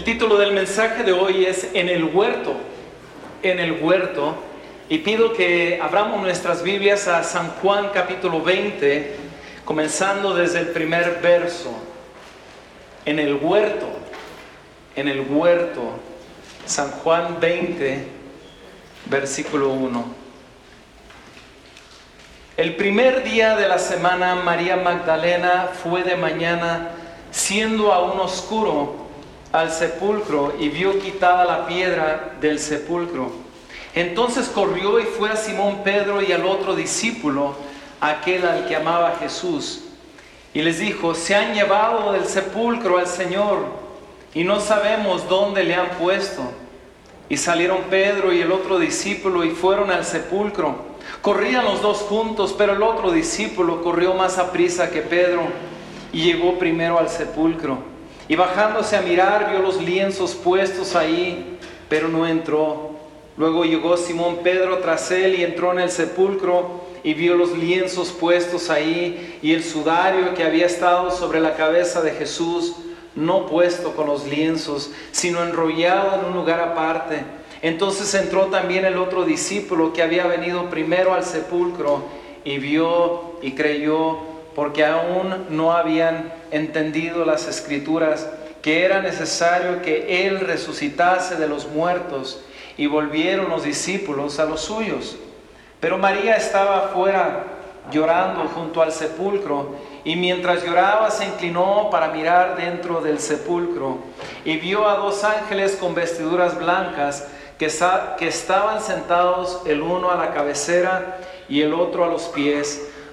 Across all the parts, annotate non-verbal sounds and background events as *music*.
El título del mensaje de hoy es En el huerto, en el huerto. Y pido que abramos nuestras Biblias a San Juan capítulo 20, comenzando desde el primer verso. En el huerto, en el huerto. San Juan 20, versículo 1. El primer día de la semana María Magdalena fue de mañana, siendo aún oscuro, al sepulcro y vio quitada la piedra del sepulcro. Entonces corrió y fue a Simón Pedro y al otro discípulo, aquel al que amaba Jesús, y les dijo, se han llevado del sepulcro al Señor y no sabemos dónde le han puesto. Y salieron Pedro y el otro discípulo y fueron al sepulcro. Corrían los dos juntos, pero el otro discípulo corrió más a prisa que Pedro y llegó primero al sepulcro. Y bajándose a mirar, vio los lienzos puestos ahí, pero no entró. Luego llegó Simón Pedro tras él y entró en el sepulcro y vio los lienzos puestos ahí y el sudario que había estado sobre la cabeza de Jesús, no puesto con los lienzos, sino enrollado en un lugar aparte. Entonces entró también el otro discípulo que había venido primero al sepulcro y vio y creyó porque aún no habían entendido las escrituras que era necesario que Él resucitase de los muertos y volvieron los discípulos a los suyos. Pero María estaba afuera llorando junto al sepulcro y mientras lloraba se inclinó para mirar dentro del sepulcro y vio a dos ángeles con vestiduras blancas que, que estaban sentados el uno a la cabecera y el otro a los pies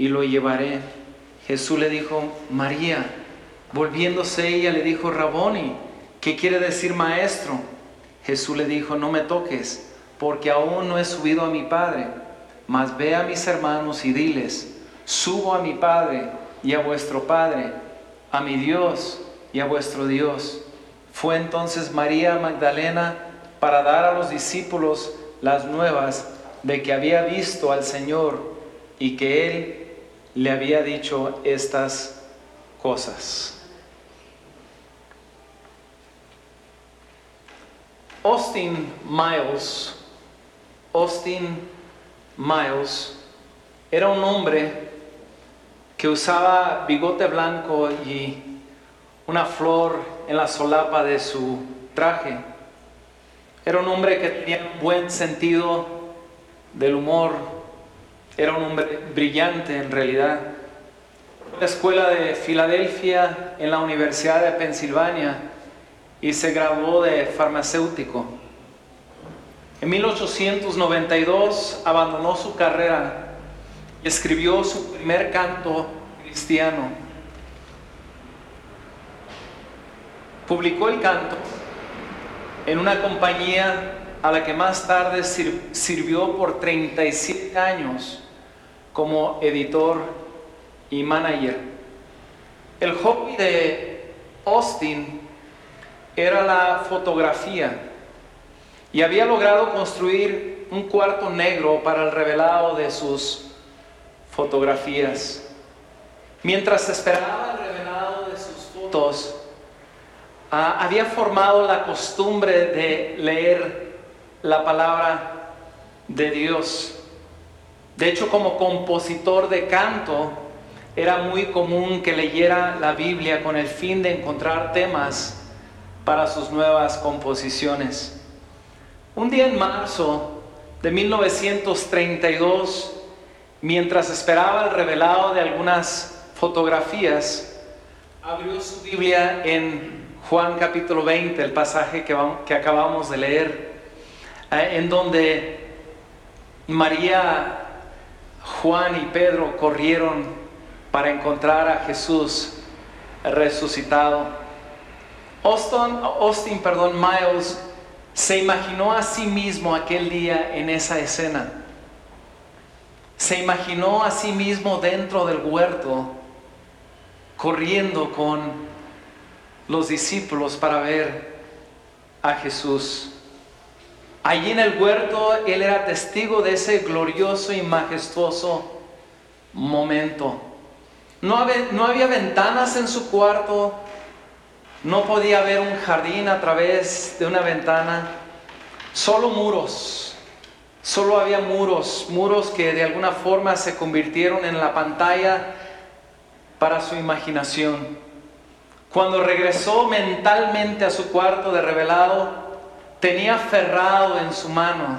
y lo llevaré. Jesús le dijo, María. Volviéndose ella le dijo, Raboni, ¿qué quiere decir maestro? Jesús le dijo, no me toques, porque aún no he subido a mi Padre, mas ve a mis hermanos y diles, subo a mi Padre y a vuestro Padre, a mi Dios y a vuestro Dios. Fue entonces María Magdalena para dar a los discípulos las nuevas de que había visto al Señor y que Él le había dicho estas cosas. Austin Miles, Austin Miles, era un hombre que usaba bigote blanco y una flor en la solapa de su traje. Era un hombre que tenía buen sentido del humor, era un hombre brillante en realidad. La escuela de Filadelfia en la Universidad de Pensilvania y se graduó de farmacéutico. En 1892 abandonó su carrera y escribió su primer canto cristiano. Publicó el canto en una compañía a la que más tarde sirvió por 37 años como editor y manager. El hobby de Austin era la fotografía y había logrado construir un cuarto negro para el revelado de sus fotografías. Mientras esperaba el revelado de sus fotos, ah, había formado la costumbre de leer la palabra de Dios. De hecho, como compositor de canto, era muy común que leyera la Biblia con el fin de encontrar temas para sus nuevas composiciones. Un día en marzo de 1932, mientras esperaba el revelado de algunas fotografías, abrió su Biblia en Juan capítulo 20, el pasaje que, que acabamos de leer, eh, en donde María Juan y Pedro corrieron para encontrar a Jesús resucitado. Austin, Austin perdón, Miles se imaginó a sí mismo aquel día en esa escena. Se imaginó a sí mismo dentro del huerto, corriendo con los discípulos para ver a Jesús. Allí en el huerto él era testigo de ese glorioso y majestuoso momento. No había, ventanas en su cuarto, no podía ver un jardín a través de una ventana, solo muros. Solo había muros, muros que de alguna forma se convirtieron en la pantalla para su imaginación. Cuando regresó mentalmente a su cuarto de revelado, tenía aferrado en su mano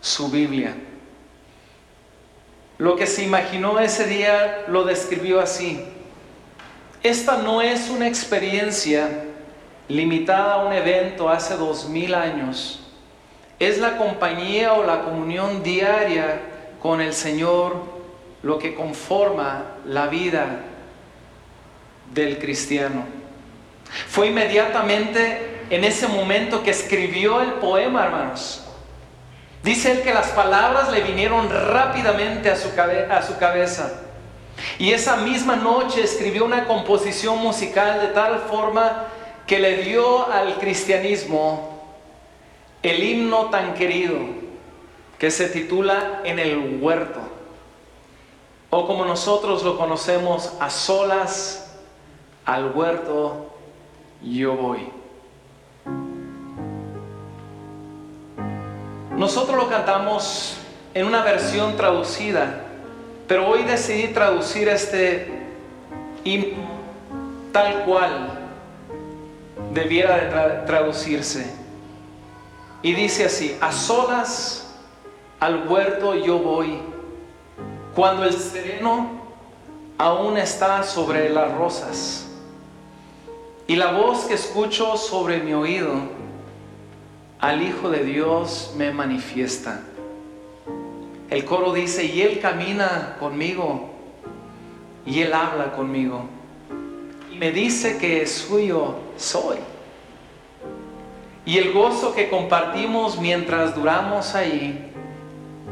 su Biblia. Lo que se imaginó ese día lo describió así. Esta no es una experiencia limitada a un evento hace dos mil años. Es la compañía o la comunión diaria con el Señor lo que conforma la vida del cristiano. Fue inmediatamente en ese momento que escribió el poema, hermanos. Dice él que las palabras le vinieron rápidamente a su, a su cabeza. Y esa misma noche escribió una composición musical de tal forma que le dio al cristianismo el himno tan querido que se titula En el huerto, o como nosotros lo conocemos, a solas al huerto yo voy. Nosotros lo cantamos en una versión traducida, pero hoy decidí traducir este tal cual debiera de traducirse. Y dice así, a solas al huerto yo voy, cuando el sereno aún está sobre las rosas, y la voz que escucho sobre mi oído, al Hijo de Dios me manifiesta. El coro dice, y Él camina conmigo, y Él habla conmigo, y me dice que suyo soy. Y el gozo que compartimos mientras duramos ahí,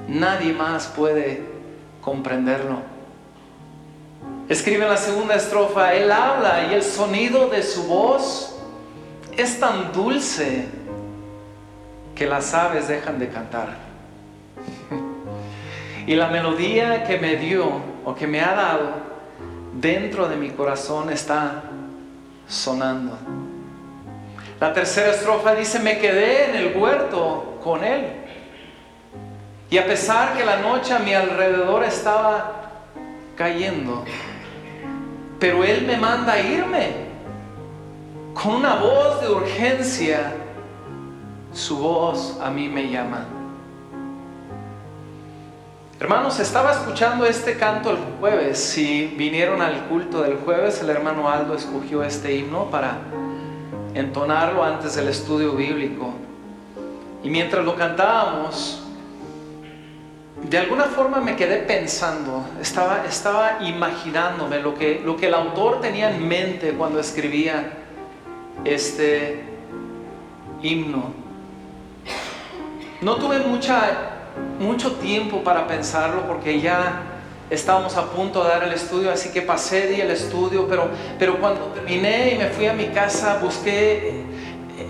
nadie más puede comprenderlo. Escribe en la segunda estrofa, Él habla y el sonido de su voz es tan dulce que las aves dejan de cantar. *laughs* y la melodía que me dio o que me ha dado dentro de mi corazón está sonando. La tercera estrofa dice, me quedé en el huerto con él. Y a pesar que la noche a mi alrededor estaba cayendo, pero él me manda a irme con una voz de urgencia su voz a mí me llama. Hermanos, estaba escuchando este canto el jueves. Si vinieron al culto del jueves, el hermano Aldo escogió este himno para entonarlo antes del estudio bíblico. Y mientras lo cantábamos, de alguna forma me quedé pensando, estaba, estaba imaginándome lo que, lo que el autor tenía en mente cuando escribía este himno. No tuve mucha, mucho tiempo para pensarlo porque ya estábamos a punto de dar el estudio, así que pasé di el estudio, pero, pero cuando terminé y me fui a mi casa, busqué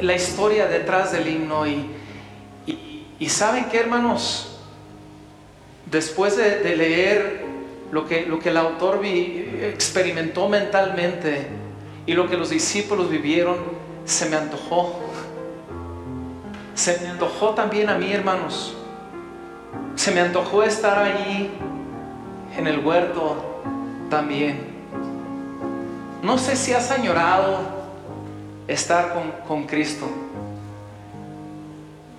la historia detrás del himno y, y, saben qué hermanos, después de, leer lo que, lo que el autor experimentó mentalmente y lo que los discípulos vivieron, se me antojó se me antojó también a mí, hermanos. Se me antojó estar allí en el huerto también. No sé si has añorado estar con, con Cristo.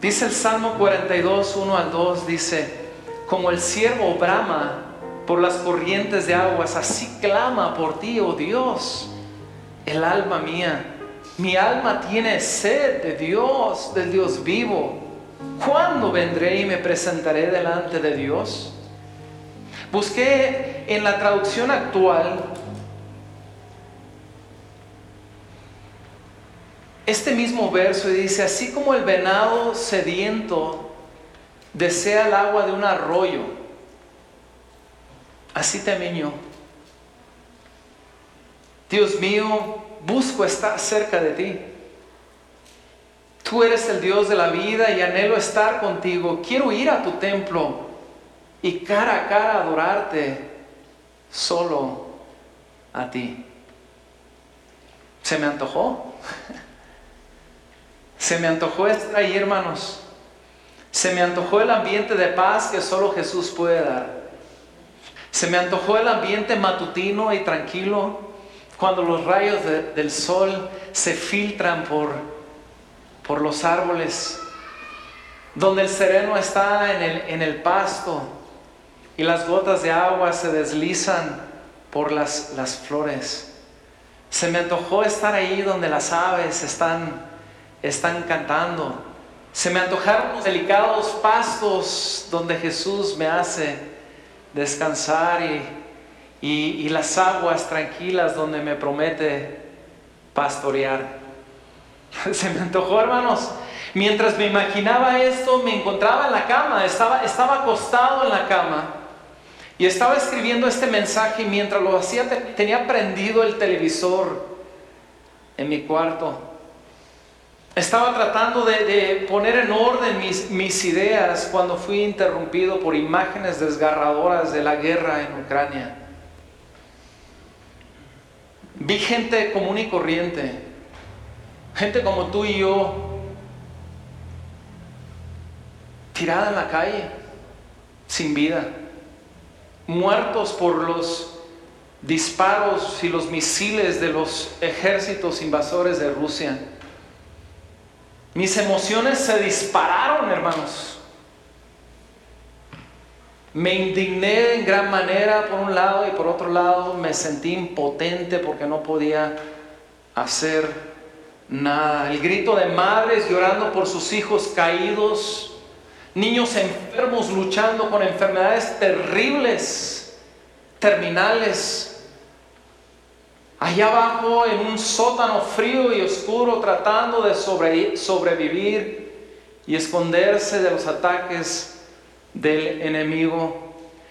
Dice el Salmo 42, 1 al 2, dice, como el siervo brama por las corrientes de aguas, así clama por ti, oh Dios, el alma mía. Mi alma tiene sed de Dios, del Dios vivo. ¿Cuándo vendré y me presentaré delante de Dios? Busqué en la traducción actual este mismo verso y dice, así como el venado sediento desea el agua de un arroyo, así también yo. Dios mío, busco estar cerca de ti. Tú eres el Dios de la vida y anhelo estar contigo. Quiero ir a tu templo y cara a cara adorarte solo a ti. Se me antojó. *laughs* Se me antojó estar ahí, hermanos. Se me antojó el ambiente de paz que solo Jesús puede dar. Se me antojó el ambiente matutino y tranquilo cuando los rayos del sol se filtran por, por los árboles, donde el sereno está en el, en el pasto y las gotas de agua se deslizan por las, las flores. Se me antojó estar ahí donde las aves están están cantando. Se me antojaron los delicados pastos donde Jesús me hace descansar y, y, las aguas tranquilas donde me promete pastorear. *laughs* Se me antojó, hermanos. Mientras me imaginaba esto, me encontraba en la cama, estaba, estaba acostado en la cama y estaba escribiendo este mensaje mientras lo hacía tenía prendido el televisor en mi cuarto. Estaba tratando de, poner en orden mis, mis, ideas cuando fui interrumpido por imágenes desgarradoras de la guerra en Ucrania. Vi gente común y corriente, gente como tú y yo, tirada en la calle, sin vida, muertos por los disparos y los misiles de los ejércitos invasores de Rusia. Mis emociones se dispararon, hermanos. Me indigné en gran manera por un lado y por otro lado me sentí impotente porque no podía hacer nada. El grito de madres llorando por sus hijos caídos, niños enfermos luchando con enfermedades terribles, terminales allá abajo en un sótano frío y oscuro tratando de sobrevivir y esconderse de los ataques del enemigo.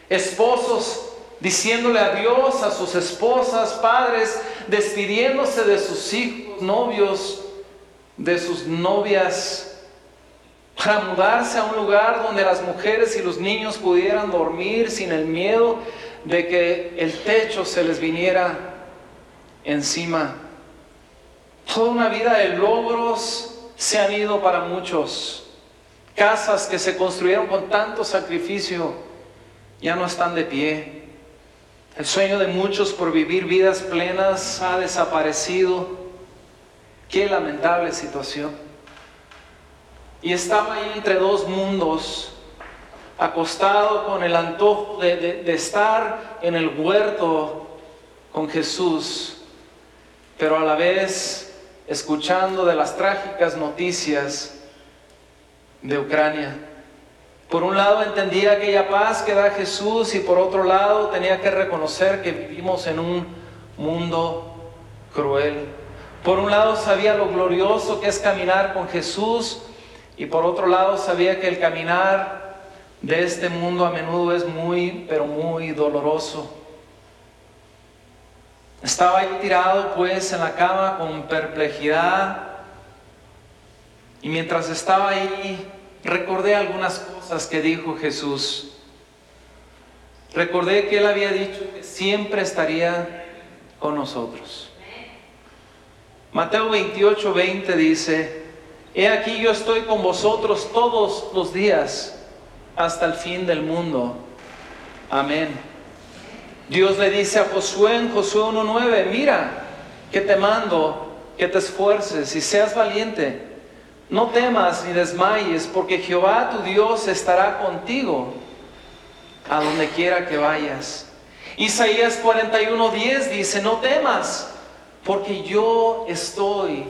Esposos diciéndole adiós a sus esposas, padres despidiéndose de sus hijos, novios, de sus novias, para mudarse a un lugar donde las mujeres y los niños pudieran dormir sin el miedo de que el techo se les viniera encima. Toda una vida de logros se han ido para muchos. Casas que se construyeron con tanto sacrificio ya no están de pie. El sueño de muchos por vivir vidas plenas ha desaparecido. Qué lamentable situación. Y estaba ahí entre dos mundos, acostado con el antojo de, de estar en el huerto con Jesús pero a la vez escuchando de las trágicas noticias de Ucrania. Por un lado entendía aquella paz que da Jesús y por otro lado tenía que reconocer que vivimos en un mundo cruel. Por un lado sabía lo glorioso que es caminar con Jesús y por otro lado sabía que el caminar de este mundo a menudo es muy, pero muy doloroso. Estaba ahí tirado pues en la cama con perplejidad y mientras estaba ahí recordé algunas cosas que dijo Jesús. Recordé que Él había dicho que siempre estaría con nosotros. Mateo 28, 20 dice, He aquí yo estoy con vosotros todos los días hasta el fin del mundo. Amén. Dios le dice a Josué en Josué 1.9, mira que te mando, que te esfuerces y seas valiente. No temas ni desmayes, porque Jehová tu Dios estará contigo a donde quiera que vayas. Isaías 41.10 dice, no temas, porque yo estoy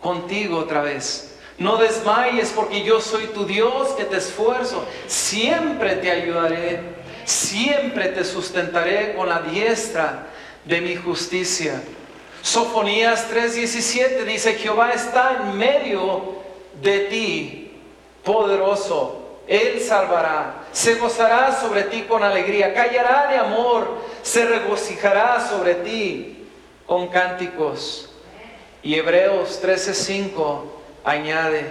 contigo otra vez. No desmayes, porque yo soy tu Dios que te esfuerzo. Siempre te ayudaré siempre te sustentaré con la diestra de mi justicia. Sofonías 3:17 dice, Jehová está en medio de ti, poderoso. Él salvará, se gozará sobre ti con alegría, callará de amor, se regocijará sobre ti con cánticos. Y Hebreos 13:5 añade,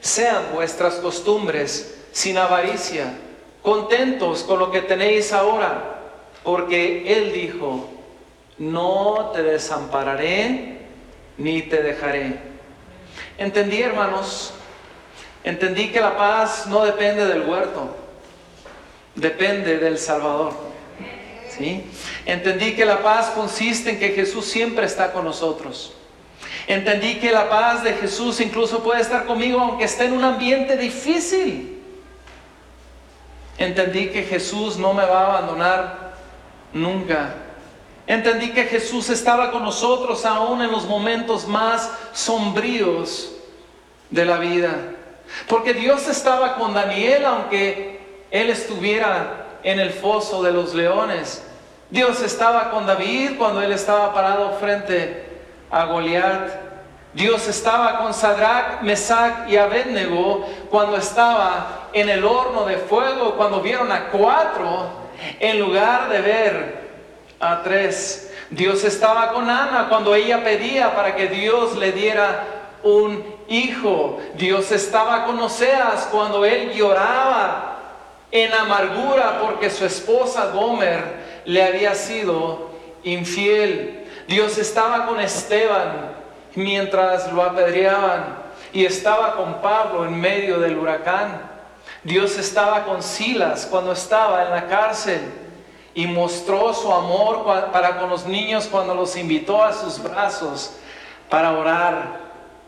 sean vuestras costumbres sin avaricia, contentos con lo que tenéis ahora, porque Él dijo, no te desampararé ni te dejaré. Entendí, hermanos, entendí que la paz no depende del huerto, depende del Salvador. ¿Sí? Entendí que la paz consiste en que Jesús siempre está con nosotros. Entendí que la paz de Jesús incluso puede estar conmigo aunque esté en un ambiente difícil. Entendí que Jesús no me va a abandonar nunca. Entendí que Jesús estaba con nosotros aún en los momentos más sombríos de la vida. Porque Dios estaba con Daniel aunque él estuviera en el foso de los leones. Dios estaba con David cuando él estaba parado frente a Goliat. Dios estaba con Sadrach, Mesach y Abednego cuando estaba en el horno de fuego, cuando vieron a cuatro en lugar de ver a tres. Dios estaba con Ana cuando ella pedía para que Dios le diera un hijo. Dios estaba con Oseas cuando él lloraba en amargura porque su esposa Gomer le había sido infiel. Dios estaba con Esteban mientras lo apedreaban y estaba con Pablo en medio del huracán. Dios estaba con Silas cuando estaba en la cárcel y mostró su amor para con los niños cuando los invitó a sus brazos para orar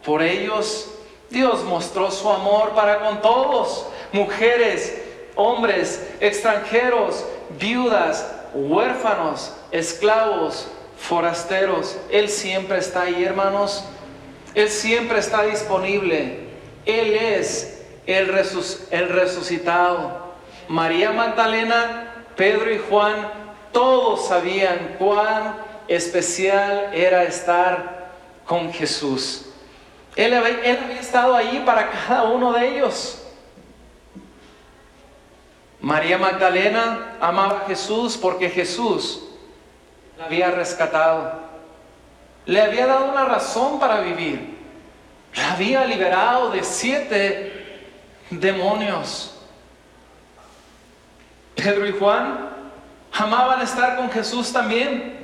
por ellos. Dios mostró su amor para con todos, mujeres, hombres, extranjeros, viudas, huérfanos, esclavos, forasteros. Él siempre está ahí, hermanos. Él siempre está disponible. Él es el, el resucitado. María Magdalena Pedro y Juan, todos sabían cuán especial era estar con Jesús. Él había, estado ahí para cada uno de ellos. María Magdalena amaba a Jesús porque Jesús la había rescatado. Le había dado una razón para vivir. La había liberado de siete demonios. Pedro y Juan amaban estar con Jesús también.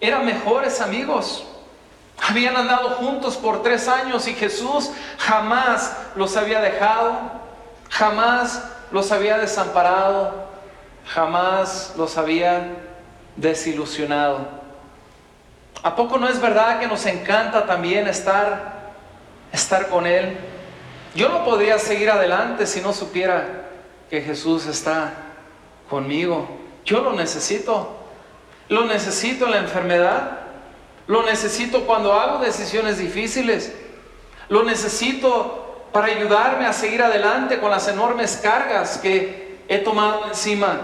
Eran mejores amigos. Habían andado juntos por tres años y Jesús jamás los había dejado, jamás los había desamparado, jamás los había desilusionado. ¿A poco no es verdad que nos encanta también estar, estar con Él? Yo no podría seguir adelante si no supiera que Jesús está conmigo. Yo lo necesito. Lo necesito en la enfermedad. Lo necesito cuando hago decisiones difíciles. Lo necesito para ayudarme a seguir adelante con las enormes cargas que he tomado encima.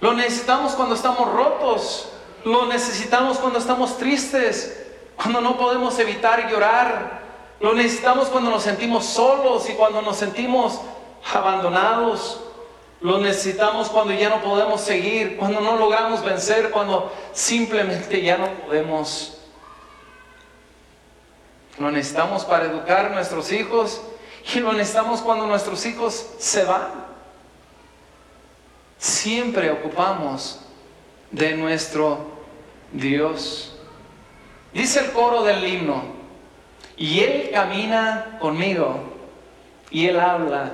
Lo necesitamos cuando estamos rotos. Lo necesitamos cuando estamos tristes. Cuando no podemos evitar llorar. Lo necesitamos cuando nos sentimos solos y cuando nos sentimos abandonados. Lo necesitamos cuando ya no podemos seguir, cuando no logramos vencer, cuando simplemente ya no podemos. Lo necesitamos para educar a nuestros hijos y lo necesitamos cuando nuestros hijos se van. Siempre ocupamos de nuestro Dios. Dice el coro del himno, y Él camina conmigo y Él habla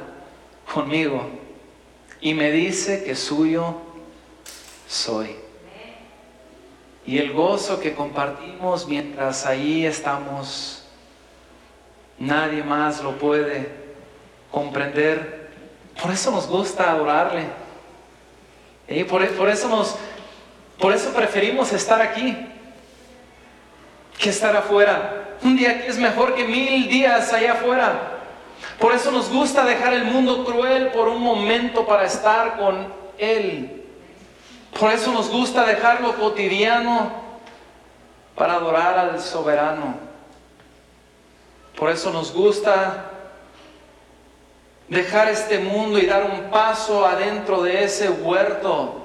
conmigo y me dice que suyo soy. Y el gozo que compartimos mientras ahí estamos, nadie más lo puede comprender. Por eso nos gusta adorarle. Y por, por, eso nos, por eso preferimos estar aquí que estar afuera. Un día aquí es mejor que mil días allá afuera. Por eso nos gusta dejar el mundo cruel por un momento para estar con Él. Por eso nos gusta dejar lo cotidiano para adorar al soberano. Por eso nos gusta dejar este mundo y dar un paso adentro de ese huerto.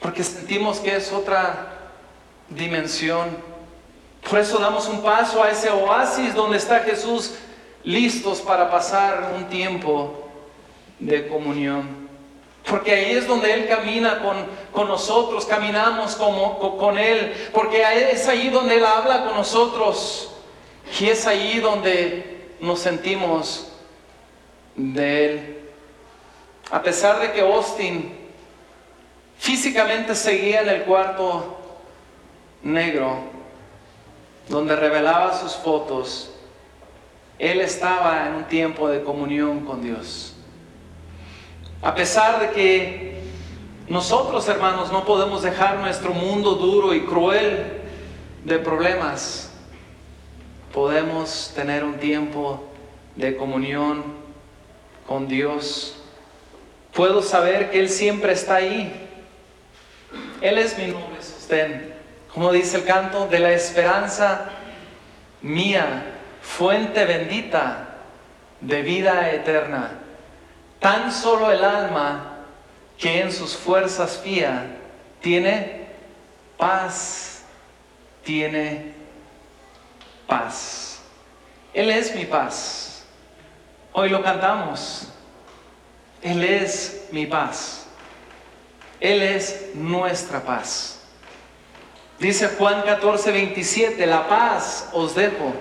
Porque sentimos que es otra dimensión. Por eso damos un paso a ese oasis donde está Jesús listos para pasar un tiempo de comunión. Porque ahí es donde Él camina con, nosotros, caminamos como, con Él. Porque es ahí donde Él habla con nosotros. Y es ahí donde nos sentimos de Él. A pesar de que Austin físicamente seguía en el cuarto negro, donde revelaba sus fotos, él estaba en un tiempo de comunión con Dios. A pesar de que nosotros, hermanos, no podemos dejar nuestro mundo duro y cruel de problemas, podemos tener un tiempo de comunión con Dios. Puedo saber que Él siempre está ahí. Él es mi nombre, sostén. Como dice el canto, de la esperanza mía, fuente bendita de vida eterna. Tan solo el alma que en sus fuerzas fía tiene paz, tiene paz. Él es mi paz. Hoy lo cantamos. Él es mi paz. Él es nuestra paz. Dice Juan 14, 27, la paz os dejo,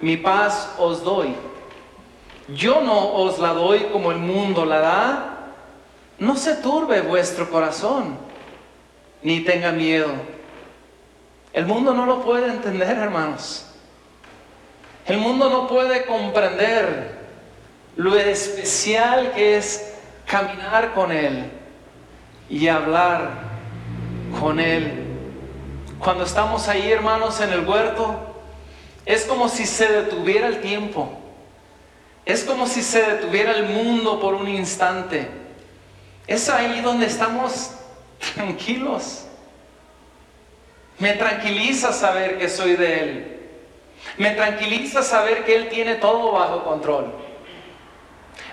mi paz os doy. Yo no os la doy como el mundo la da. No se turbe vuestro corazón, ni tenga miedo. El mundo no lo puede entender, hermanos. El mundo no puede comprender lo especial que es caminar con Él y hablar con Él cuando estamos ahí, hermanos, en el huerto, es como si se detuviera el tiempo. Es como si se detuviera el mundo por un instante. Es ahí donde estamos *laughs* tranquilos. Me tranquiliza saber que soy de Él. Me tranquiliza saber que Él tiene todo bajo control.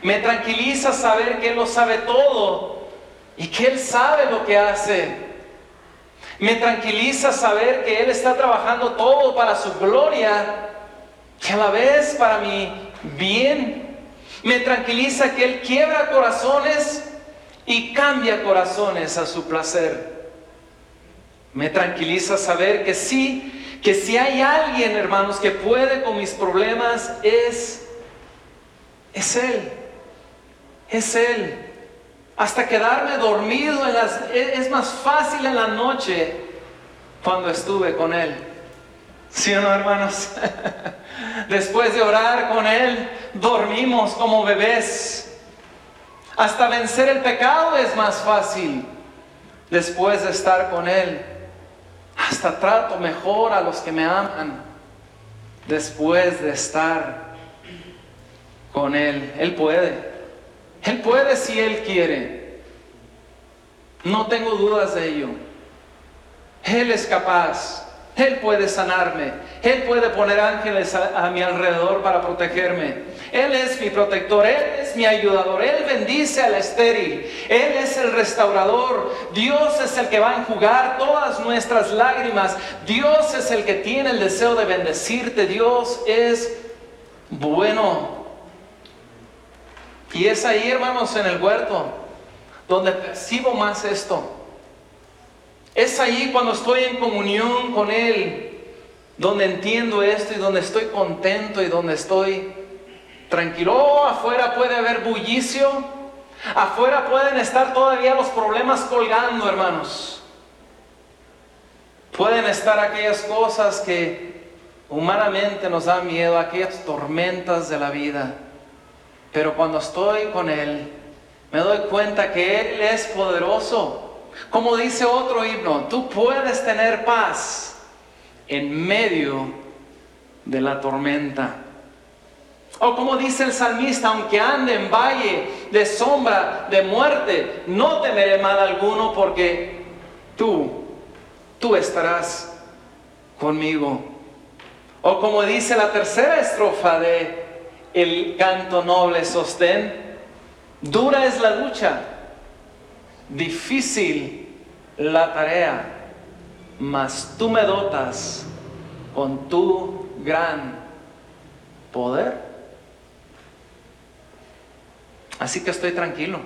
Me tranquiliza saber que Él lo sabe todo y que Él sabe lo que hace. Me tranquiliza saber que Él está trabajando todo para su gloria y a la vez para mi bien. Me tranquiliza que Él quiebra corazones y cambia corazones a su placer. Me tranquiliza saber que sí, que si hay alguien, hermanos, que puede con mis problemas, es, es Él. Es Él hasta quedarme dormido las... Es más fácil en la noche cuando estuve con Él. ¿Sí o no, hermanos? *laughs* Después de orar con Él, dormimos como bebés. Hasta vencer el pecado es más fácil después de estar con Él. Hasta trato mejor a los que me aman después de estar con Él. Él puede. Él puede si Él quiere. No tengo dudas de ello. Él es capaz. Él puede sanarme. Él puede poner ángeles a, mi alrededor para protegerme. Él es mi protector. Él es mi ayudador. Él bendice al estéril. Él es el restaurador. Dios es el que va a enjugar todas nuestras lágrimas. Dios es el que tiene el deseo de bendecirte. Dios es bueno. Y es ahí, hermanos, en el huerto, donde percibo más esto. Es ahí cuando estoy en comunión con Él, donde entiendo esto y donde estoy contento y donde estoy tranquilo. Oh, afuera puede haber bullicio, afuera pueden estar todavía los problemas colgando, hermanos. Pueden estar aquellas cosas que humanamente nos dan miedo, aquellas tormentas de la vida. Pero cuando estoy con Él, me doy cuenta que Él es poderoso. Como dice otro himno, tú puedes tener paz en medio de la tormenta. O como dice el salmista, aunque ande en valle de sombra, de muerte, no temeré mal alguno porque tú, tú estarás conmigo. O como dice la tercera estrofa de el canto noble sostén, dura es la lucha, difícil la tarea, mas tú me dotas con tu gran poder. Así que estoy tranquilo.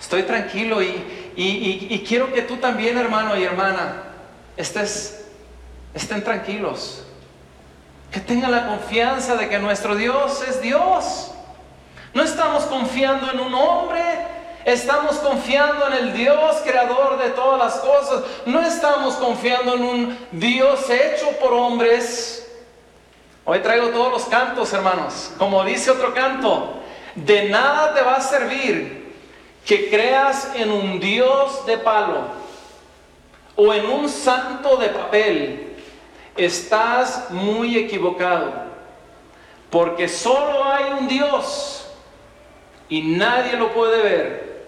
Estoy tranquilo y, quiero que tú también, hermano y hermana, estés, estén tranquilos. Que tengan la confianza de que nuestro Dios es Dios. No estamos confiando en un hombre, estamos confiando en el Dios creador de todas las cosas. No estamos confiando en un Dios hecho por hombres. Hoy traigo todos los cantos, hermanos. Como dice otro canto, de nada te va a servir que creas en un Dios de palo o en un santo de papel. Estás muy equivocado, porque solo hay un Dios y nadie lo puede ver.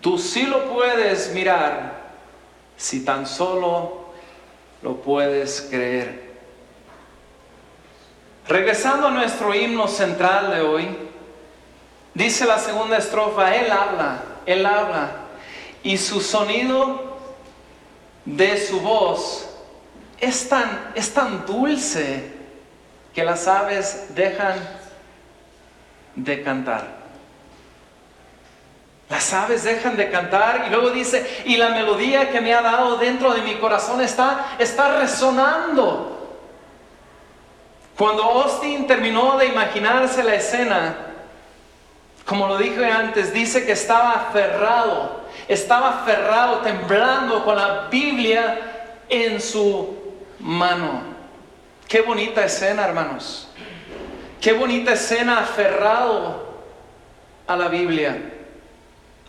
Tú sí lo puedes mirar si tan solo lo puedes creer. Regresando a nuestro himno central de hoy, Dice la segunda estrofa, Él habla, Él habla. Y su sonido de su voz es tan, es tan dulce que las aves dejan de cantar. Las aves dejan de cantar y luego dice, y la melodía que me ha dado dentro de mi corazón está, está resonando. Cuando Austin terminó de imaginarse la escena, como lo dije antes, dice que estaba aferrado, estaba aferrado, temblando con la Biblia en su mano. Qué bonita escena, hermanos. Qué bonita escena aferrado a la Biblia.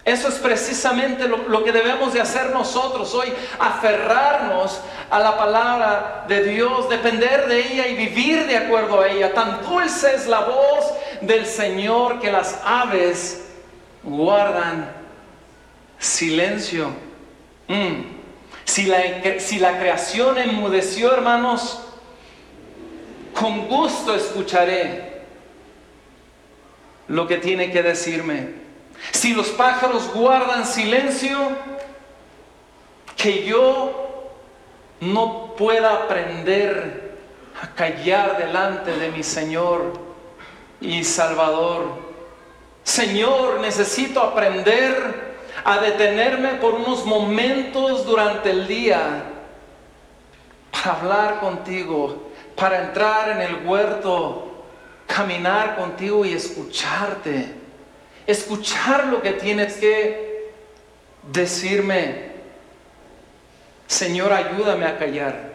Eso es precisamente lo, que debemos de hacer nosotros hoy, aferrarnos a la palabra de Dios, depender de ella y vivir de acuerdo a ella. Tan dulce es la voz del Señor que las aves guardan silencio. Mm. Si, la, si la creación enmudeció, hermanos, con gusto escucharé lo que tiene que decirme. Si los pájaros guardan silencio, que yo no pueda aprender a callar delante de mi Señor y Salvador. Señor, necesito aprender a detenerme por unos momentos durante el día para hablar contigo, para entrar en el huerto, caminar contigo y escucharte escuchar lo que tienes que decirme. Señor, ayúdame a callar.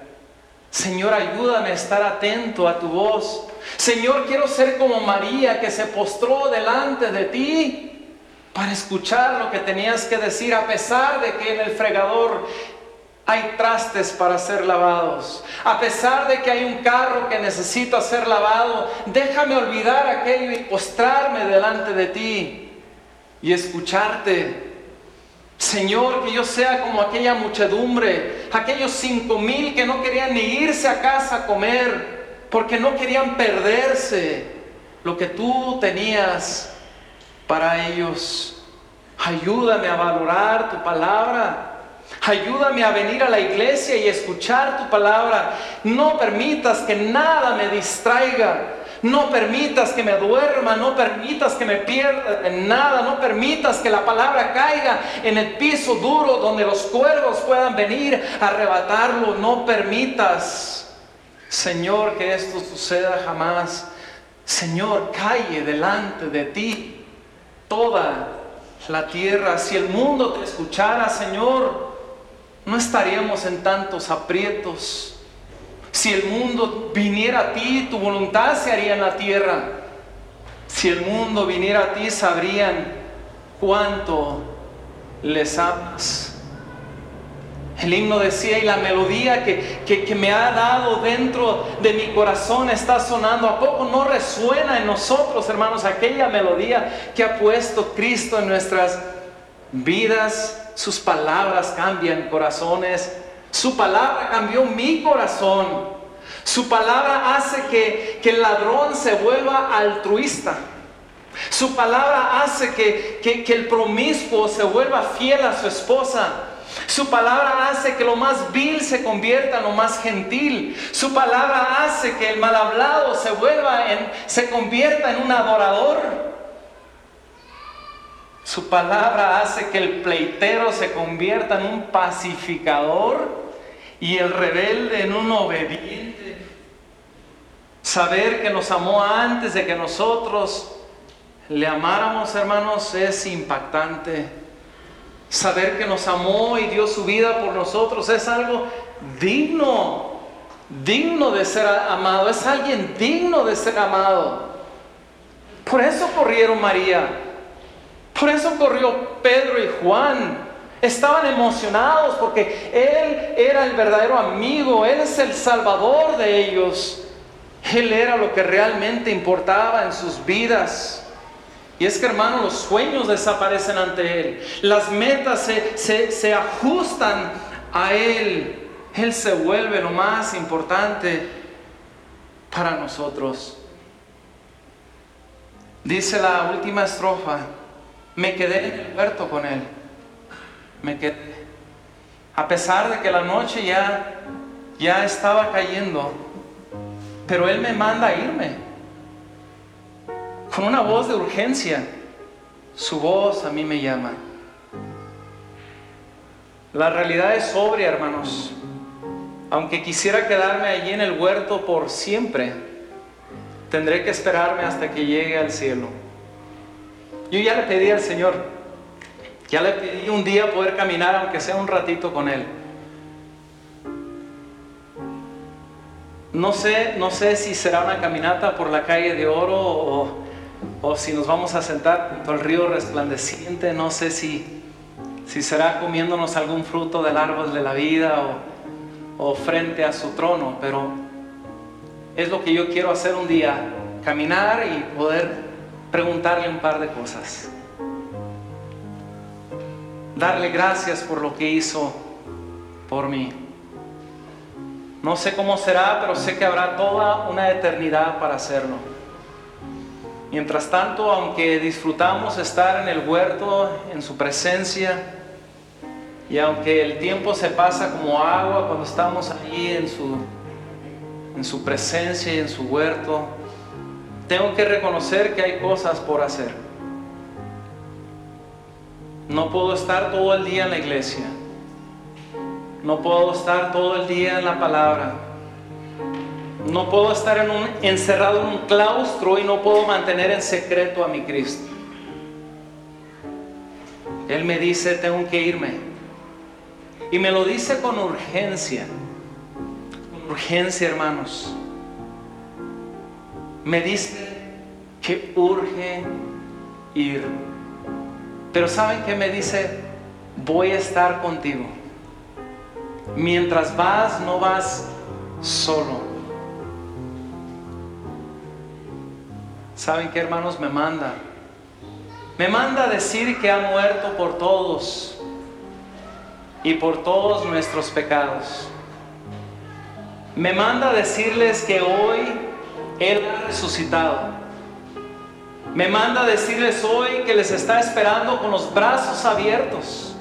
Señor, ayúdame a estar atento a tu voz. Señor, quiero ser como María que se postró delante de ti para escuchar lo que tenías que decir, a pesar de que en el fregador hay trastes para ser lavados. A pesar de que hay un carro que necesita ser lavado, déjame olvidar aquello y postrarme delante de ti y escucharte. Señor, que yo sea como aquella muchedumbre, aquellos cinco mil que no querían ni irse a casa a comer, porque no querían perderse lo que tú tenías para ellos. Ayúdame a valorar tu palabra. Ayúdame a venir a la iglesia y escuchar tu palabra. No permitas que nada me distraiga. No permitas que me duerma, no permitas que me pierda en nada, no permitas que la palabra caiga en el piso duro donde los cuervos puedan venir a arrebatarlo. No permitas, Señor, que esto suceda jamás. Señor, calle delante de ti toda la tierra. Si el mundo te escuchara, Señor, no estaríamos en tantos aprietos. Si el mundo viniera a ti, tu voluntad se haría en la tierra. Si el mundo viniera a ti, sabrían cuánto les amas. El himno decía y la melodía que, que, me ha dado dentro de mi corazón está sonando. ¿A poco no resuena en nosotros, hermanos, aquella melodía que ha puesto Cristo en nuestras vidas? sus palabras cambian corazones. Su palabra cambió mi corazón. Su palabra hace que, que el ladrón se vuelva altruista. Su palabra hace que, que, el promiscuo se vuelva fiel a su esposa. Su palabra hace que lo más vil se convierta en lo más gentil. Su palabra hace que el mal hablado se vuelva en, se convierta en un adorador. Su palabra hace que el pleitero se convierta en un pacificador y el rebelde en un obediente. Saber que nos amó antes de que nosotros le amáramos, hermanos, es impactante. Saber que nos amó y dio su vida por nosotros es algo digno, digno de ser amado, es alguien digno de ser amado. Por eso corrieron María, por eso corrió Pedro y Juan. Estaban emocionados porque Él era el verdadero amigo, Él es el salvador de ellos. Él era lo que realmente importaba en sus vidas. Y es que hermano, los sueños desaparecen ante Él. Las metas se, se ajustan a Él. Él se vuelve lo más importante para nosotros. Dice la última estrofa, me quedé en el huerto con Él. Me quedé. A pesar de que la noche ya, ya estaba cayendo, pero Él me manda a irme con una voz de urgencia. Su voz a mí me llama. La realidad es sobria, hermanos. Aunque quisiera quedarme allí en el huerto por siempre, tendré que esperarme hasta que llegue al cielo. Yo ya le pedí al Señor, ya le pedí un día poder caminar, aunque sea un ratito con Él. No sé, no sé si será una caminata por la calle de oro o o si nos vamos a sentar junto al río resplandeciente, no sé si, si será comiéndonos algún fruto del árbol de la vida o, o frente a su trono, pero es lo que yo quiero hacer un día, caminar y poder preguntarle un par de cosas. Darle gracias por lo que hizo por mí. No sé cómo será, pero sé que habrá toda una eternidad para hacerlo. Mientras tanto, aunque disfrutamos estar en el huerto, en su presencia, y aunque el tiempo se pasa como agua cuando estamos allí en su, en su presencia y en su huerto, tengo que reconocer que hay cosas por hacer. No puedo estar todo el día en la iglesia. No puedo estar todo el día en la palabra. No puedo estar en un, encerrado en un claustro y no puedo mantener en secreto a mi Cristo. Él me dice, tengo que irme. Y me lo dice con urgencia. Con urgencia, hermanos. Me dice que urge ir. Pero ¿saben qué me dice? Voy a estar contigo. Mientras vas, no vas solo ¿Saben qué hermanos me manda? Me manda a decir que ha muerto por todos y por todos nuestros pecados. Me manda a decirles que hoy Él ha resucitado. Me manda a decirles hoy que les está esperando con los brazos abiertos.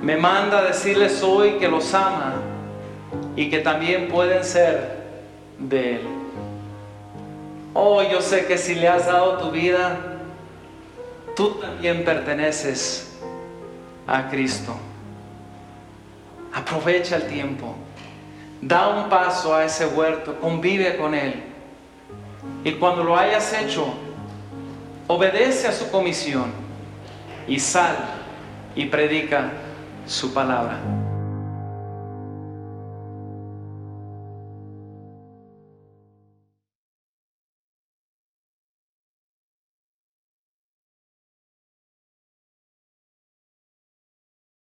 Me manda a decirles hoy que los ama y que también pueden ser de Él. Oh, yo sé que si le has dado tu vida, tú también perteneces a Cristo. Aprovecha el tiempo. Da un paso a ese huerto, convive con Él. Y cuando lo hayas hecho, obedece a su comisión y sal y predica su palabra.